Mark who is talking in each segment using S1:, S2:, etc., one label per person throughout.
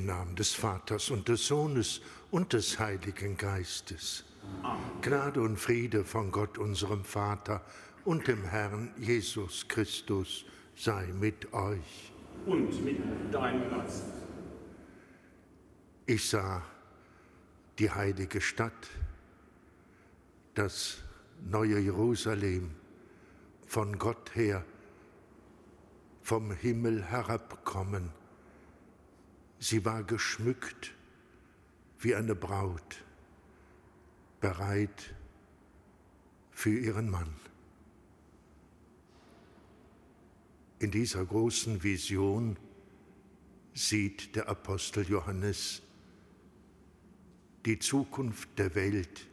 S1: Im Namen des Vaters und des Sohnes und des Heiligen Geistes. Amen. Gnade und Friede von Gott, unserem Vater und dem Herrn Jesus Christus sei mit euch.
S2: Und mit deinem Geist.
S1: Ich sah die heilige Stadt, das neue Jerusalem, von Gott her, vom Himmel herabkommen Sie war geschmückt wie eine Braut, bereit für ihren Mann. In dieser großen Vision sieht der Apostel Johannes die Zukunft der Welt,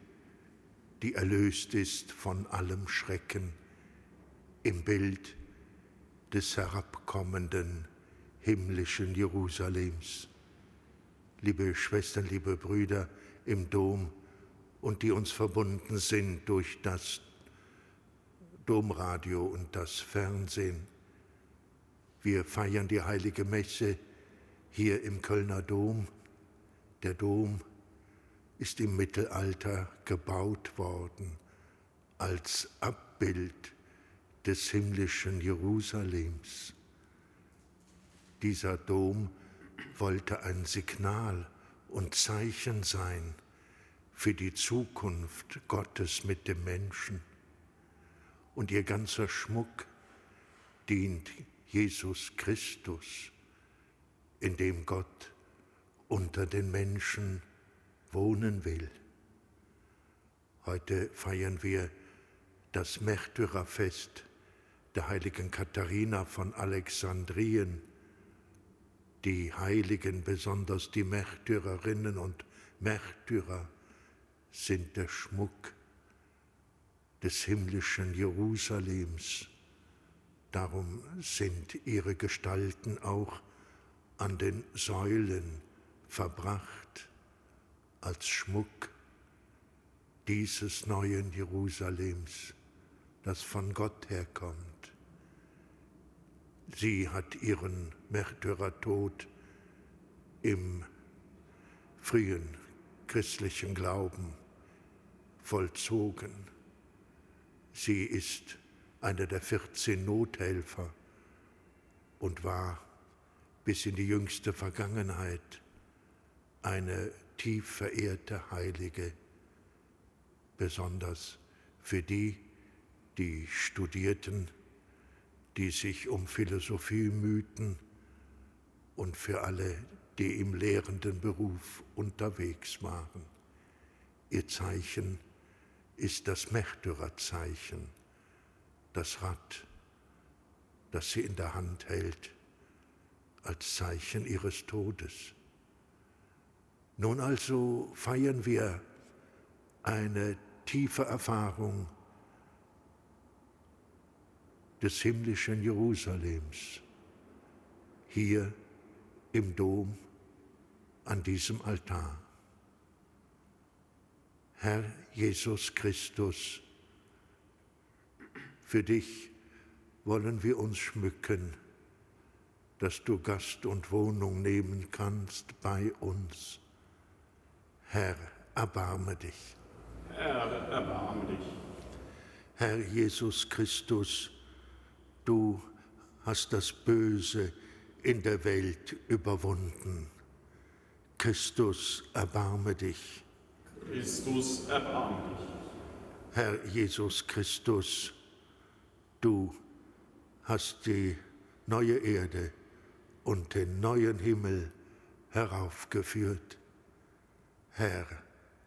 S1: die erlöst ist von allem Schrecken, im Bild des herabkommenden himmlischen Jerusalems. Liebe Schwestern, liebe Brüder im Dom und die uns verbunden sind durch das Domradio und das Fernsehen. Wir feiern die heilige Messe hier im Kölner Dom. Der Dom ist im Mittelalter gebaut worden als Abbild des himmlischen Jerusalems. Dieser Dom wollte ein Signal und Zeichen sein für die Zukunft Gottes mit dem Menschen. Und ihr ganzer Schmuck dient Jesus Christus, in dem Gott unter den Menschen wohnen will. Heute feiern wir das Märtyrerfest der heiligen Katharina von Alexandrien die Heiligen, besonders die Märtyrerinnen und Märtyrer, sind der Schmuck des himmlischen Jerusalems. Darum sind ihre Gestalten auch an den Säulen verbracht als Schmuck dieses neuen Jerusalems, das von Gott herkommt. Sie hat ihren Märtyrertod im frühen christlichen Glauben vollzogen. Sie ist einer der 14 Nothelfer und war bis in die jüngste Vergangenheit eine tief verehrte Heilige, besonders für die, die studierten die sich um Philosophie mühten und für alle, die im lehrenden Beruf unterwegs waren. Ihr Zeichen ist das Märtyrerzeichen, das Rad, das sie in der Hand hält, als Zeichen ihres Todes. Nun also feiern wir eine tiefe Erfahrung des himmlischen Jerusalems, hier im Dom an diesem Altar. Herr Jesus Christus, für dich wollen wir uns schmücken, dass du Gast und Wohnung nehmen kannst bei uns. Herr, erbarme dich.
S2: Herr, erbarme dich.
S1: Herr Jesus Christus, du hast das Böse in der Welt überwunden. Christus, erbarme dich.
S2: Christus, erbarme dich.
S1: Herr Jesus Christus, du hast die neue Erde und den neuen Himmel heraufgeführt. Herr,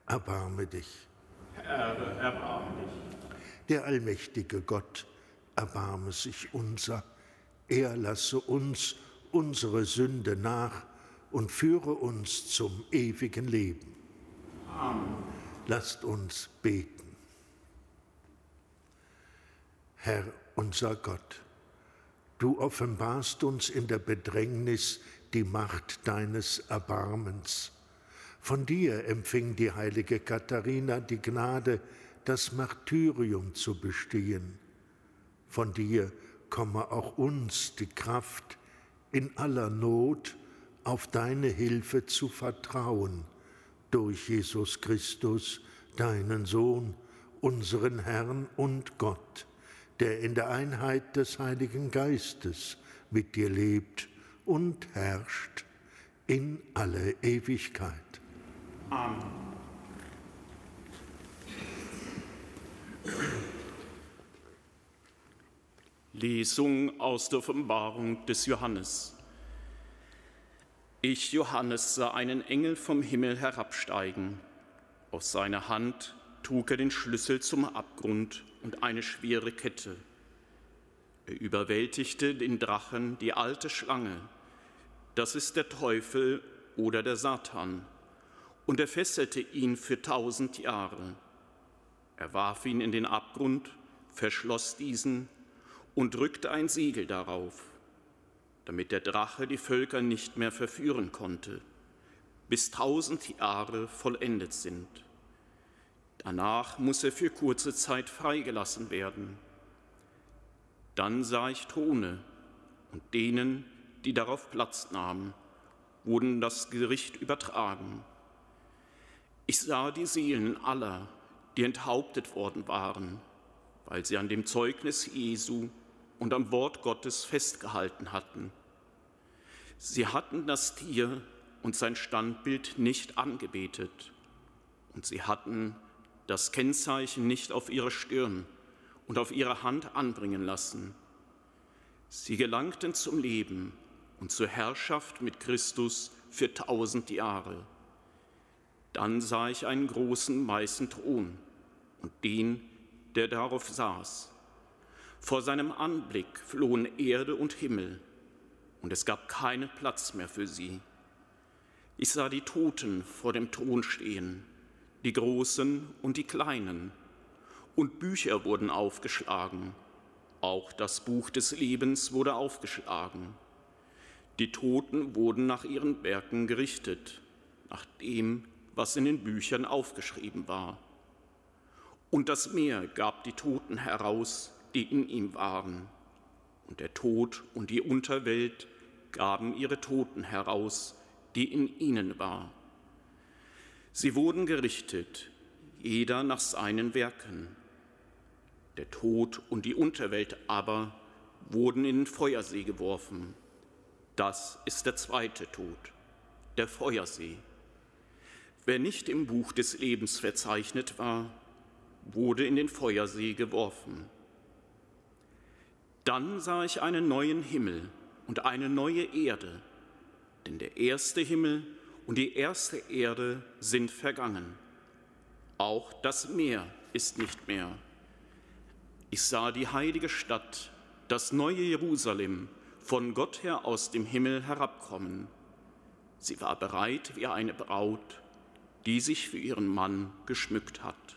S1: erbarme dich.
S2: Herr, erbarme dich.
S1: Der allmächtige Gott, erbarme sich unser. Er lasse uns unsere Sünde nach und führe uns zum ewigen Leben.
S2: Amen.
S1: Lasst uns beten. Herr unser Gott, du offenbarst uns in der Bedrängnis die Macht deines Erbarmens. Von dir empfing die heilige Katharina die Gnade, das Martyrium zu bestehen. Von dir komme auch uns die Kraft, in aller Not auf deine Hilfe zu vertrauen durch Jesus Christus, deinen Sohn, unseren Herrn und Gott, der in der Einheit des Heiligen Geistes mit dir lebt und herrscht in alle Ewigkeit.
S2: Amen. Lesung aus der Offenbarung des Johannes. Ich, Johannes, sah einen Engel vom Himmel herabsteigen. Aus seiner Hand trug er den Schlüssel zum Abgrund und eine schwere Kette. Er überwältigte den Drachen, die alte Schlange. Das ist der Teufel oder der Satan. Und er fesselte ihn für tausend Jahre. Er warf ihn in den Abgrund, verschloss diesen und drückte ein Siegel darauf damit der Drache die Völker nicht mehr verführen konnte, bis tausend Jahre vollendet sind. Danach muss er für kurze Zeit freigelassen werden. Dann sah ich Throne und denen, die darauf Platz nahmen, wurden das Gericht übertragen. Ich sah die Seelen aller, die enthauptet worden waren, weil sie an dem Zeugnis Jesu und am Wort Gottes festgehalten hatten. Sie hatten das Tier und sein Standbild nicht angebetet und sie hatten das Kennzeichen nicht auf ihre Stirn und auf ihre Hand anbringen lassen. Sie gelangten zum Leben und zur Herrschaft mit Christus für tausend Jahre. Dann sah ich einen großen weißen Thron und den, der darauf saß. Vor seinem Anblick flohen Erde und Himmel und es gab keinen Platz mehr für sie. Ich sah die Toten vor dem Thron stehen, die Großen und die Kleinen, und Bücher wurden aufgeschlagen, auch das Buch des Lebens wurde aufgeschlagen. Die Toten wurden nach ihren Werken gerichtet, nach dem, was in den Büchern aufgeschrieben war. Und das Meer gab die Toten heraus, die in ihm waren und der Tod und die Unterwelt gaben ihre Toten heraus, die in ihnen war. Sie wurden gerichtet, jeder nach seinen Werken. Der Tod und die Unterwelt aber wurden in den Feuersee geworfen. Das ist der zweite Tod, der Feuersee. Wer nicht im Buch des Lebens verzeichnet war, wurde in den Feuersee geworfen. Dann sah ich einen neuen Himmel und eine neue Erde, denn der erste Himmel und die erste Erde sind vergangen. Auch das Meer ist nicht mehr. Ich sah die heilige Stadt, das neue Jerusalem, von Gott her aus dem Himmel herabkommen. Sie war bereit wie eine Braut, die sich für ihren Mann geschmückt hat.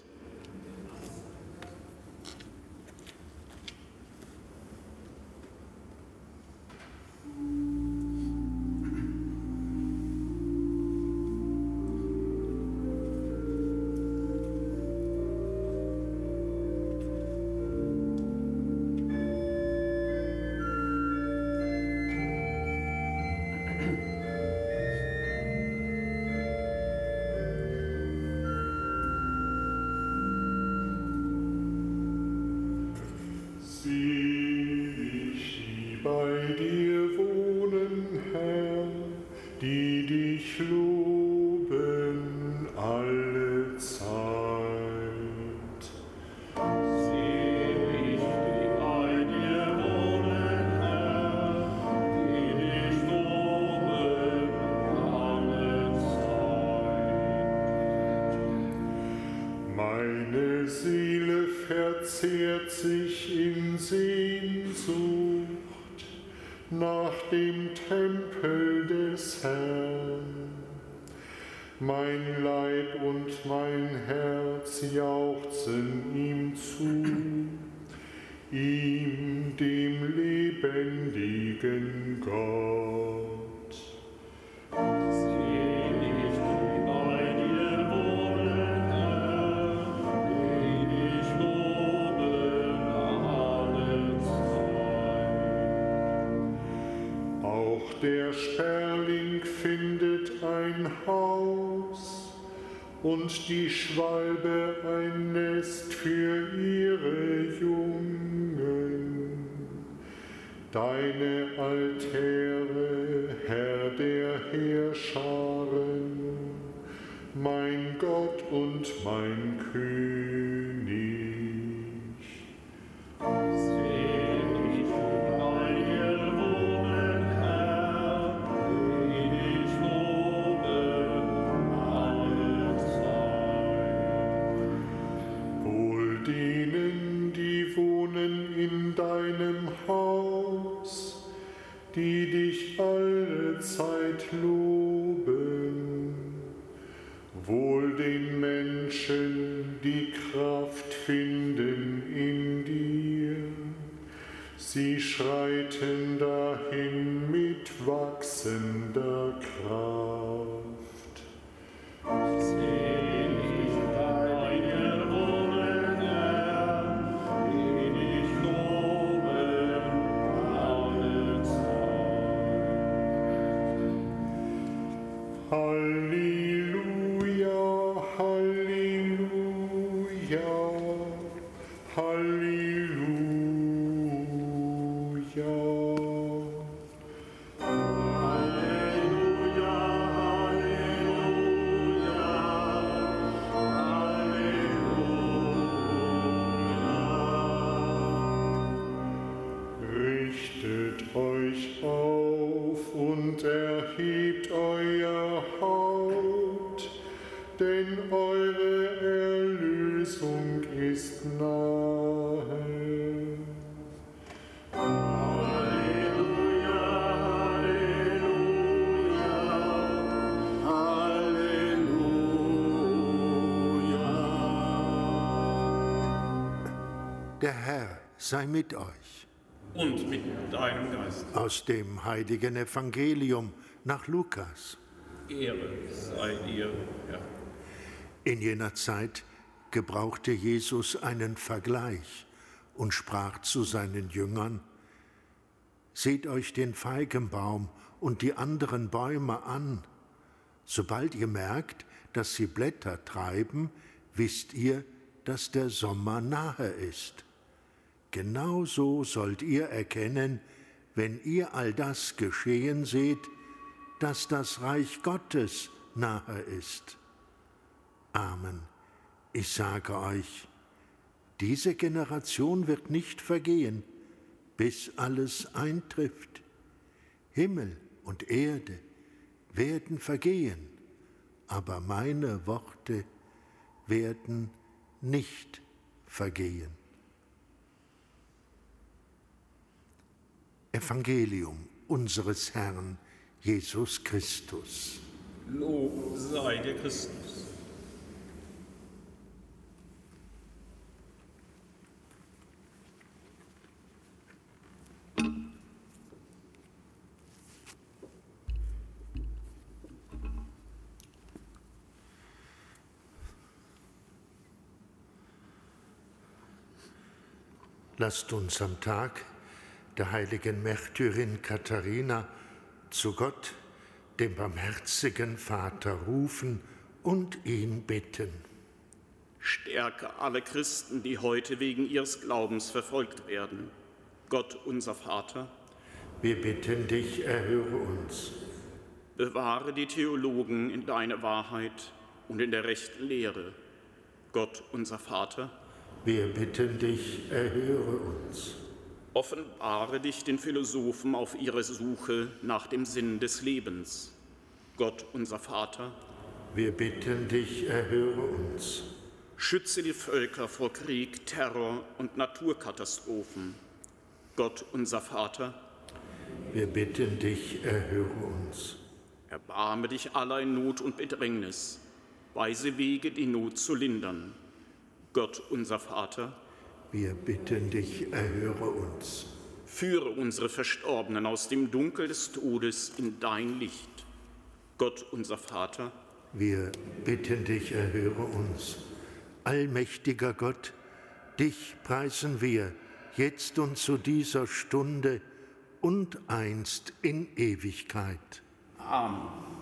S3: Seele verzehrt sich in Sehnsucht nach dem Tempel des Herrn. Mein Leib und mein Herz jauchzen ihm zu, ihm, dem lebendigen Gott. Der Sperling findet ein Haus und die Schwalbe ein Nest für ihre Jungen. Deine Altäre, Herr der Heerscharen, mein Gott und mein König.
S1: Der Herr sei mit euch.
S2: Und mit deinem Geist.
S1: Aus dem heiligen Evangelium nach Lukas.
S2: Ehre sei dir, Herr.
S1: In jener Zeit gebrauchte Jesus einen Vergleich und sprach zu seinen Jüngern, Seht euch den Feigenbaum und die anderen Bäume an. Sobald ihr merkt, dass sie Blätter treiben, wisst ihr, dass der Sommer nahe ist. Genauso sollt ihr erkennen, wenn ihr all das geschehen seht, dass das Reich Gottes nahe ist. Amen. Ich sage euch, diese Generation wird nicht vergehen, bis alles eintrifft. Himmel und Erde werden vergehen, aber meine Worte werden nicht vergehen. Evangelium unseres Herrn Jesus Christus.
S2: Lob sei dir Christus.
S1: Lasst uns am Tag der heiligen Märtyrin Katharina zu Gott, dem barmherzigen Vater, rufen und ihn bitten.
S2: Stärke alle Christen, die heute wegen ihres Glaubens verfolgt werden. Gott, unser Vater,
S1: Wir bitten dich, erhöre uns.
S2: bewahre die Theologen in deiner Wahrheit und in der rechten Lehre. Gott, unser Vater,
S1: Wir bitten dich, erhöre uns.
S2: Offenbare dich den Philosophen auf ihre Suche nach dem Sinn des Lebens. Gott, unser Vater,
S1: Wir bitten dich, erhöre uns.
S2: schütze die Völker vor Krieg, Terror und Naturkatastrophen. Gott, unser Vater,
S1: Wir bitten dich, erhöre uns.
S2: Erbarme dich aller in Not und Bedrängnis, weise Wege, die Not zu lindern. Gott, unser Vater,
S1: Wir bitten dich, erhöre uns.
S2: führe unsere Verstorbenen aus dem Dunkel des Todes in dein Licht. Gott, unser Vater,
S1: Wir bitten dich, erhöre uns. Allmächtiger Gott, dich preisen wir jetzt und zu dieser Stunde und einst in Ewigkeit.
S2: Amen.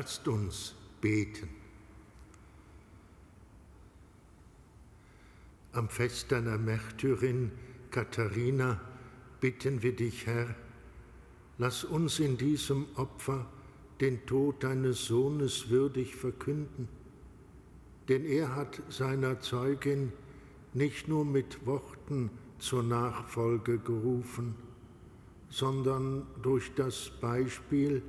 S1: Lasst uns beten. Am Fest deiner Märtyrin Katharina bitten wir dich, Herr, lass uns in diesem Opfer den Tod deines Sohnes würdig verkünden, denn er hat seiner Zeugin nicht nur mit Worten zur Nachfolge gerufen, sondern durch das Beispiel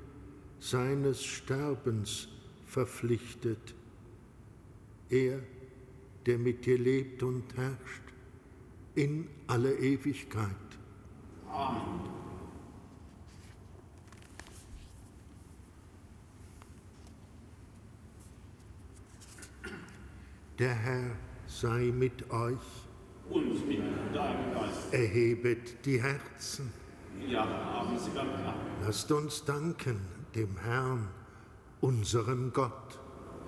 S1: seines Sterbens verpflichtet. Er, der mit dir lebt und herrscht in alle Ewigkeit. Amen. Der Herr sei mit euch.
S2: Und mit deinem Geist.
S1: Erhebet die Herzen.
S2: Ja, haben Sie Herrn.
S1: Lasst uns danken dem Herrn, unserem Gott.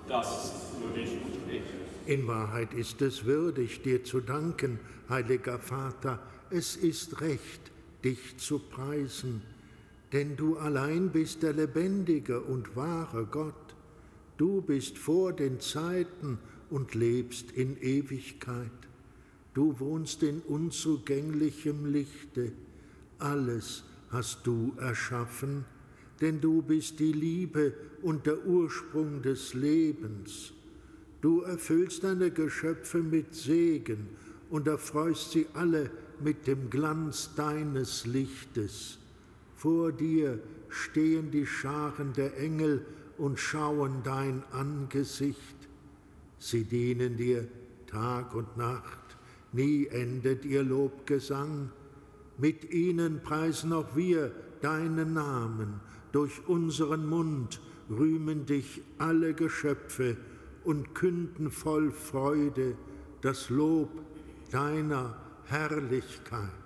S2: Das ist würdig und recht.
S1: In Wahrheit ist es würdig, dir zu danken, heiliger Vater. Es ist recht, dich zu preisen, denn du allein bist der lebendige und wahre Gott. Du bist vor den Zeiten und lebst in Ewigkeit. Du wohnst in unzugänglichem Lichte. Alles hast du erschaffen denn du bist die Liebe und der Ursprung des Lebens. Du erfüllst deine Geschöpfe mit Segen und erfreust sie alle mit dem Glanz deines Lichtes. Vor dir stehen die Scharen der Engel und schauen dein Angesicht. Sie dienen dir Tag und Nacht, nie endet ihr Lobgesang. Mit ihnen preisen auch wir deinen Namen durch unseren Mund rühmen dich alle Geschöpfe und künden voll Freude das Lob deiner Herrlichkeit.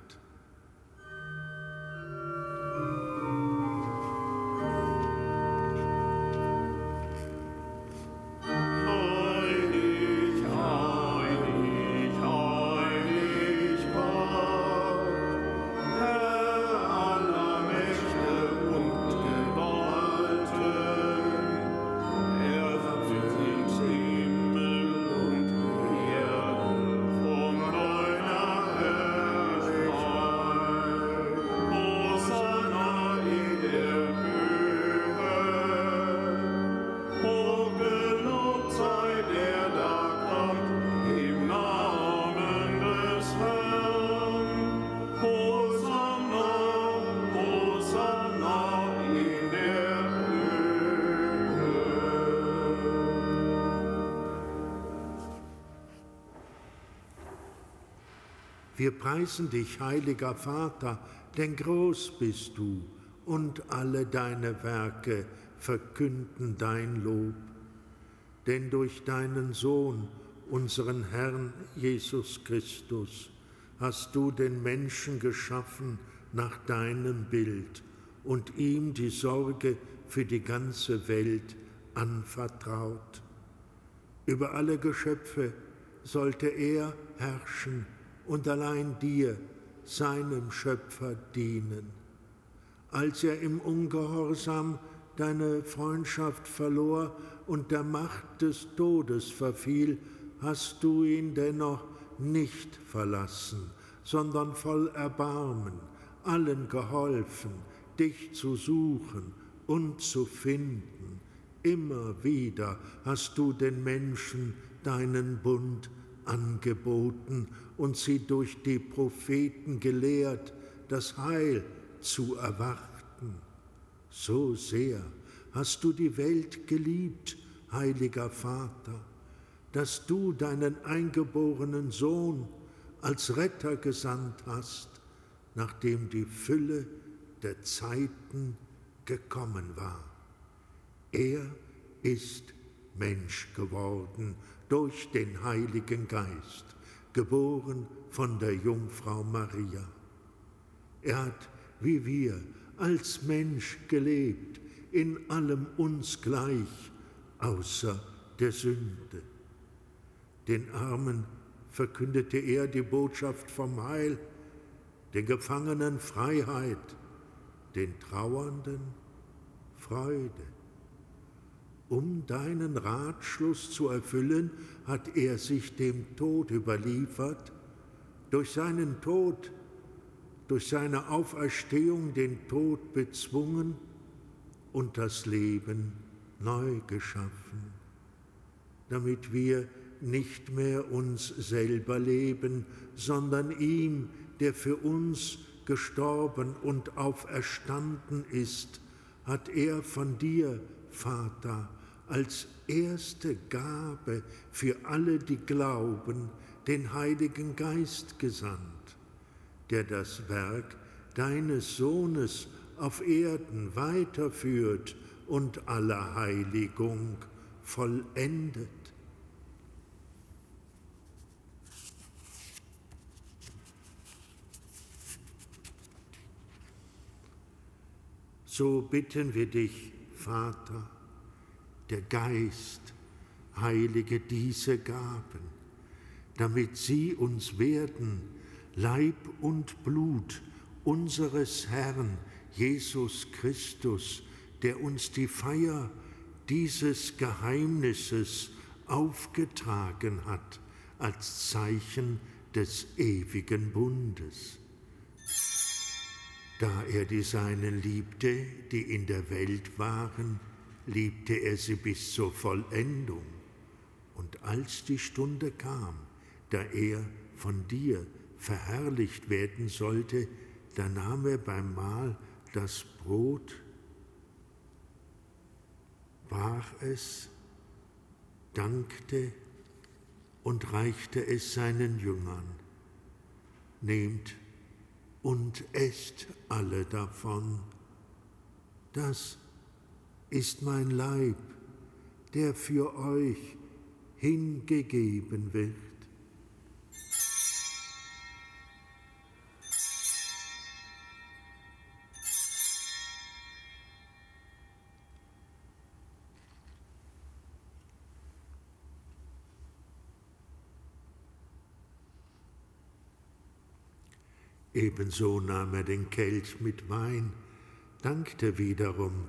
S1: Wir preisen dich, heiliger Vater, denn groß bist du und alle deine Werke verkünden dein Lob. Denn durch deinen Sohn, unseren Herrn Jesus Christus, hast du den Menschen geschaffen nach deinem Bild und ihm die Sorge für die ganze Welt anvertraut. Über alle Geschöpfe sollte er herrschen und allein dir, seinem Schöpfer, dienen. Als er im Ungehorsam deine Freundschaft verlor und der Macht des Todes verfiel, hast du ihn dennoch nicht verlassen, sondern voll Erbarmen allen geholfen, dich zu suchen und zu finden. Immer wieder hast du den Menschen deinen Bund angeboten und sie durch die Propheten gelehrt, das Heil zu erwarten. So sehr hast du die Welt geliebt, heiliger Vater, dass du deinen eingeborenen Sohn als Retter gesandt hast, nachdem die Fülle der Zeiten gekommen war. Er ist Mensch geworden durch den Heiligen Geist, geboren von der Jungfrau Maria. Er hat, wie wir, als Mensch gelebt, in allem uns gleich, außer der Sünde. Den Armen verkündete er die Botschaft vom Heil, den Gefangenen Freiheit, den Trauernden Freude. Um deinen Ratschluss zu erfüllen, hat er sich dem Tod überliefert, durch seinen Tod, durch seine Auferstehung den Tod bezwungen und das Leben neu geschaffen, damit wir nicht mehr uns selber leben, sondern ihm, der für uns gestorben und auferstanden ist, hat er von dir, Vater, als erste Gabe für alle, die glauben, den Heiligen Geist gesandt, der das Werk deines Sohnes auf Erden weiterführt und aller Heiligung vollendet. So bitten wir dich, Vater, der Geist heilige diese Gaben, damit sie uns werden Leib und Blut unseres Herrn Jesus Christus, der uns die Feier dieses Geheimnisses aufgetragen hat als Zeichen des ewigen Bundes. Da er die Seinen liebte, die in der Welt waren, liebte er sie bis zur Vollendung. Und als die Stunde kam, da er von dir verherrlicht werden sollte, da nahm er beim Mahl das Brot, brach es, dankte und reichte es seinen Jüngern. Nehmt und esst alle davon. Das ist mein Leib, der für euch hingegeben wird. Ebenso nahm er den Kelch mit Wein, dankte wiederum,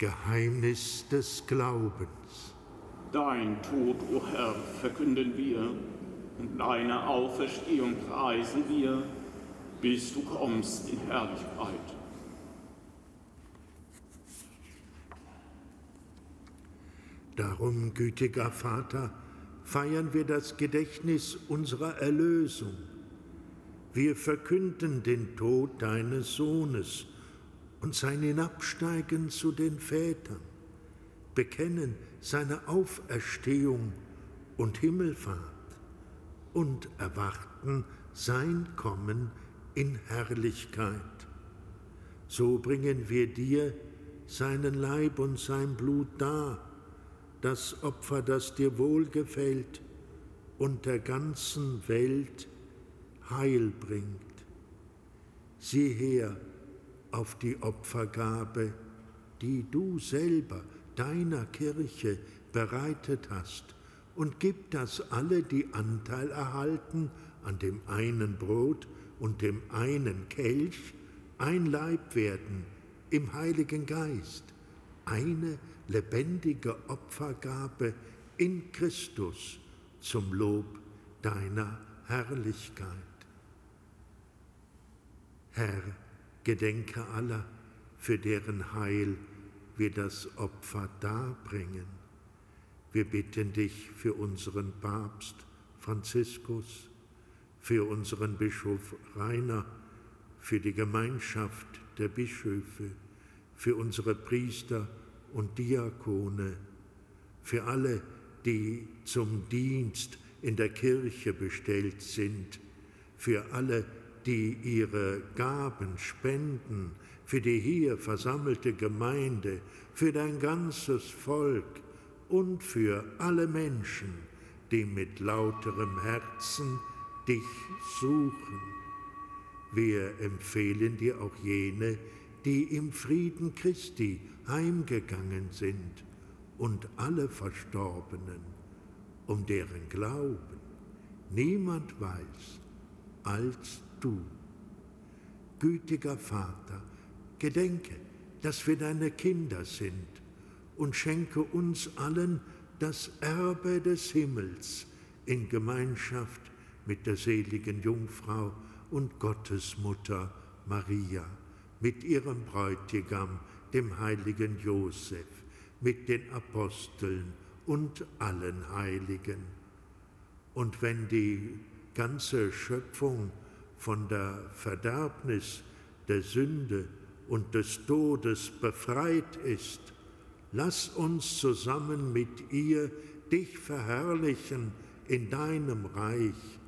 S1: Geheimnis des Glaubens.
S2: Dein Tod, o oh Herr, verkünden wir und deine Auferstehung preisen wir, bis du kommst in Herrlichkeit.
S1: Darum, gütiger Vater, feiern wir das Gedächtnis unserer Erlösung. Wir verkünden den Tod deines Sohnes und sein Hinabsteigen zu den Vätern, bekennen seine Auferstehung und Himmelfahrt und erwarten sein Kommen in Herrlichkeit. So bringen wir dir seinen Leib und sein Blut dar, das Opfer, das dir wohlgefällt und der ganzen Welt Heil bringt. Sieh her, auf die Opfergabe, die du selber deiner Kirche bereitet hast, und gib, dass alle, die Anteil erhalten an dem einen Brot und dem einen Kelch, ein Leib werden im Heiligen Geist, eine lebendige Opfergabe in Christus zum Lob deiner Herrlichkeit. Herr, Gedenke aller, für deren Heil wir das Opfer darbringen. Wir bitten dich für unseren Papst Franziskus, für unseren Bischof Rainer, für die Gemeinschaft der Bischöfe, für unsere Priester und Diakone, für alle, die zum Dienst in der Kirche bestellt sind, für alle, die die ihre Gaben spenden für die hier versammelte Gemeinde, für dein ganzes Volk und für alle Menschen, die mit lauterem Herzen dich suchen. Wir empfehlen dir auch jene, die im Frieden Christi heimgegangen sind und alle Verstorbenen, um deren Glauben niemand weiß als du. Gütiger Vater, gedenke, dass wir deine Kinder sind und schenke uns allen das Erbe des Himmels in Gemeinschaft mit der seligen Jungfrau und Gottesmutter Maria, mit ihrem Bräutigam, dem heiligen Josef, mit den Aposteln und allen Heiligen. Und wenn die ganze Schöpfung von der Verderbnis, der Sünde und des Todes befreit ist, lass uns zusammen mit ihr dich verherrlichen in deinem Reich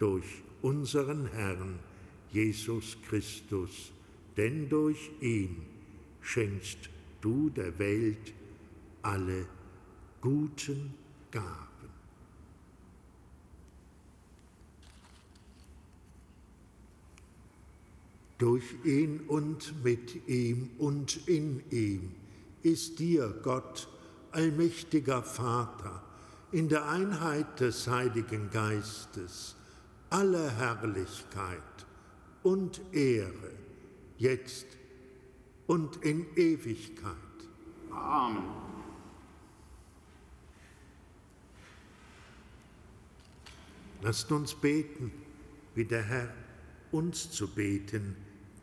S1: durch unseren Herrn Jesus Christus, denn durch ihn schenkst du der Welt alle guten Gaben. Durch ihn und mit ihm und in ihm ist dir, Gott, allmächtiger Vater, in der Einheit des Heiligen Geistes, alle Herrlichkeit und Ehre, jetzt und in Ewigkeit.
S2: Amen.
S1: Lasst uns beten, wie der Herr uns zu beten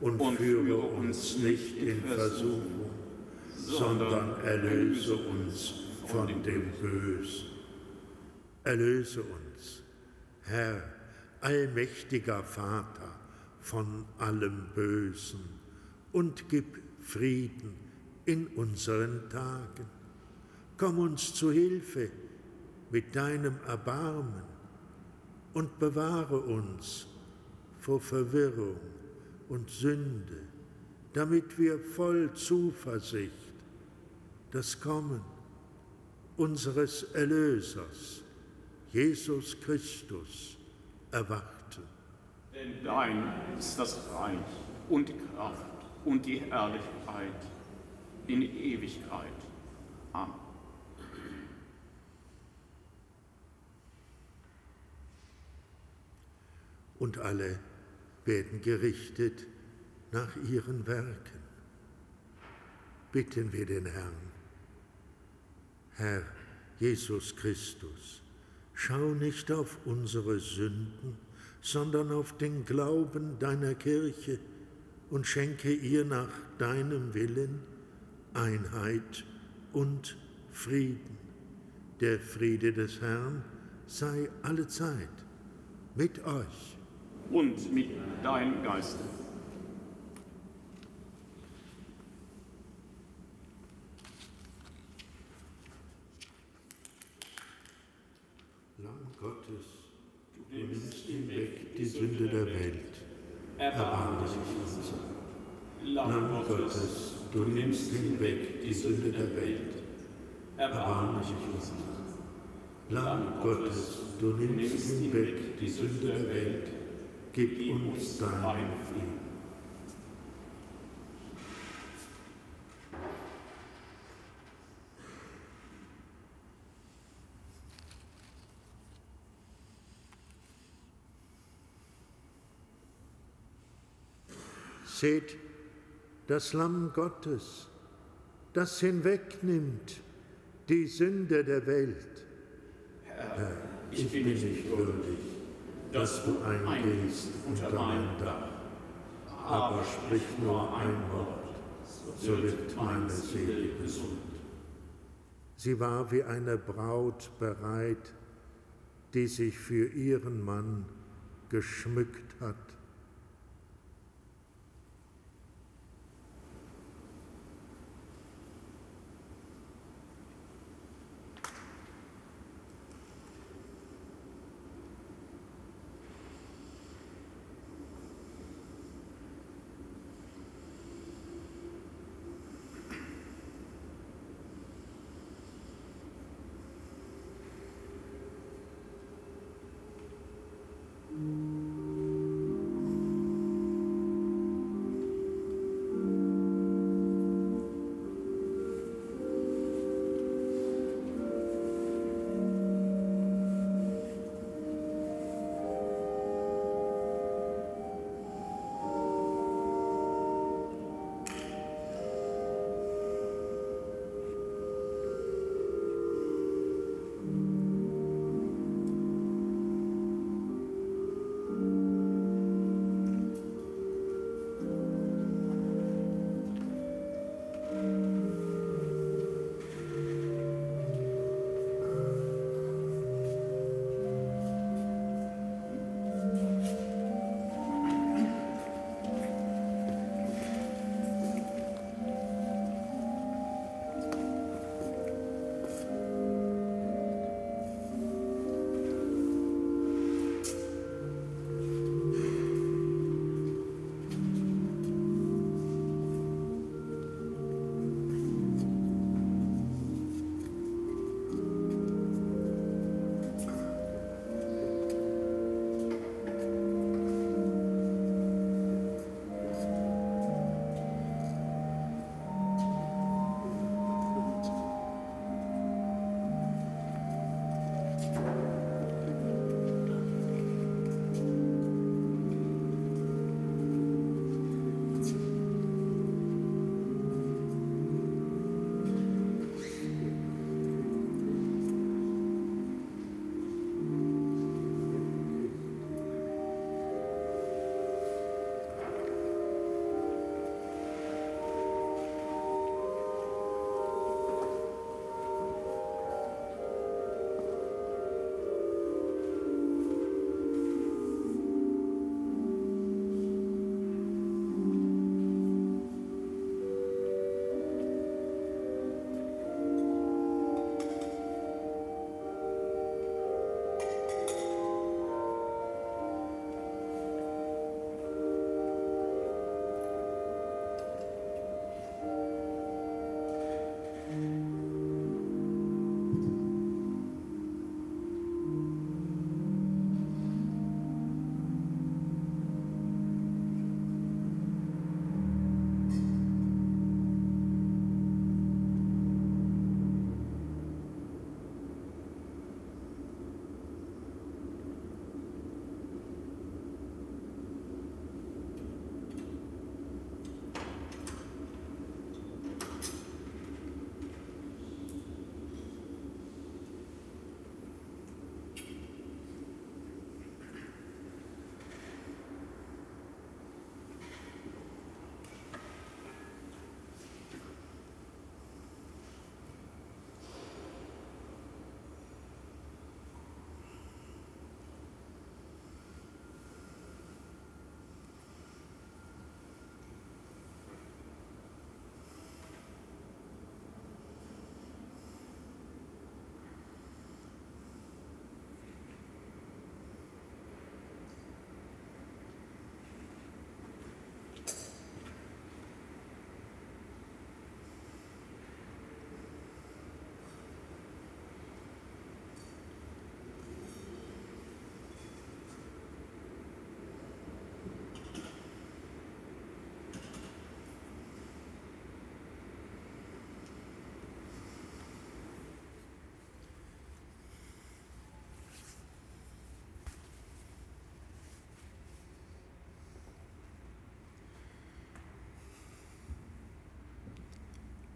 S1: und, und führe uns nicht in Versuchung, sondern erlöse uns von dem Bösen. Erlöse uns, Herr, allmächtiger Vater, von allem Bösen und gib Frieden in unseren Tagen. Komm uns zu Hilfe mit deinem Erbarmen und bewahre uns vor Verwirrung und Sünde, damit wir voll Zuversicht das Kommen unseres Erlösers, Jesus Christus, erwachte.
S2: Denn dein ist das Reich und die Kraft und die Herrlichkeit in Ewigkeit. Amen.
S1: Und alle werden gerichtet nach ihren Werken. Bitten wir den Herrn. Herr Jesus Christus, schau nicht auf unsere Sünden, sondern auf den Glauben deiner Kirche und schenke ihr nach deinem Willen Einheit und Frieden. Der Friede des Herrn sei allezeit mit euch.
S2: Und mit deinem Geiste.
S1: Lamm Gottes, du nimmst hinweg die Sünde der Welt. Erbarme dich unser. Lamm Gottes, du nimmst hinweg die Sünde der Welt. Erbarme dich unser. Lamm Gottes, du nimmst hinweg die Sünde der Welt. Gib uns deinen Frieden. Seht das Lamm Gottes, das hinwegnimmt die Sünde der Welt. Herr, ich bin nicht würdig, dass du eingehst unter mein Dach. Aber sprich nur ein Wort, so wird meine Seele gesund. Sie war wie eine Braut bereit, die sich für ihren Mann geschmückt hat.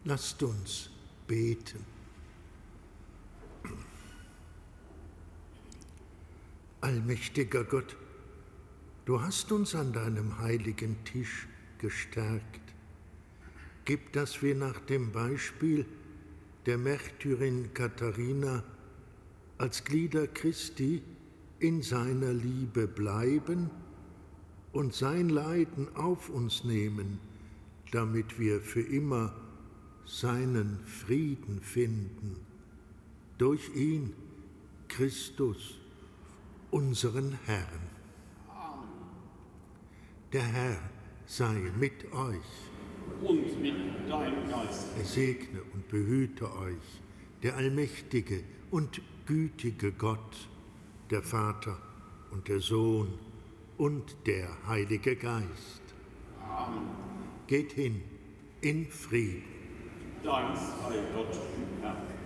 S1: Lasst uns beten. Allmächtiger Gott, du hast uns an deinem heiligen Tisch gestärkt. Gib, dass wir nach dem Beispiel der Märtyrin Katharina als Glieder Christi in seiner Liebe bleiben und sein Leiden auf uns nehmen, damit wir für immer seinen Frieden finden. Durch ihn, Christus, unseren Herrn. Der Herr sei mit euch.
S2: Und mit deinem Geist.
S1: Er segne und behüte euch, der allmächtige und gütige Gott, der Vater und der Sohn und der Heilige Geist.
S2: Amen.
S1: Geht hin in Frieden.
S2: Dank sei Gott, Herr.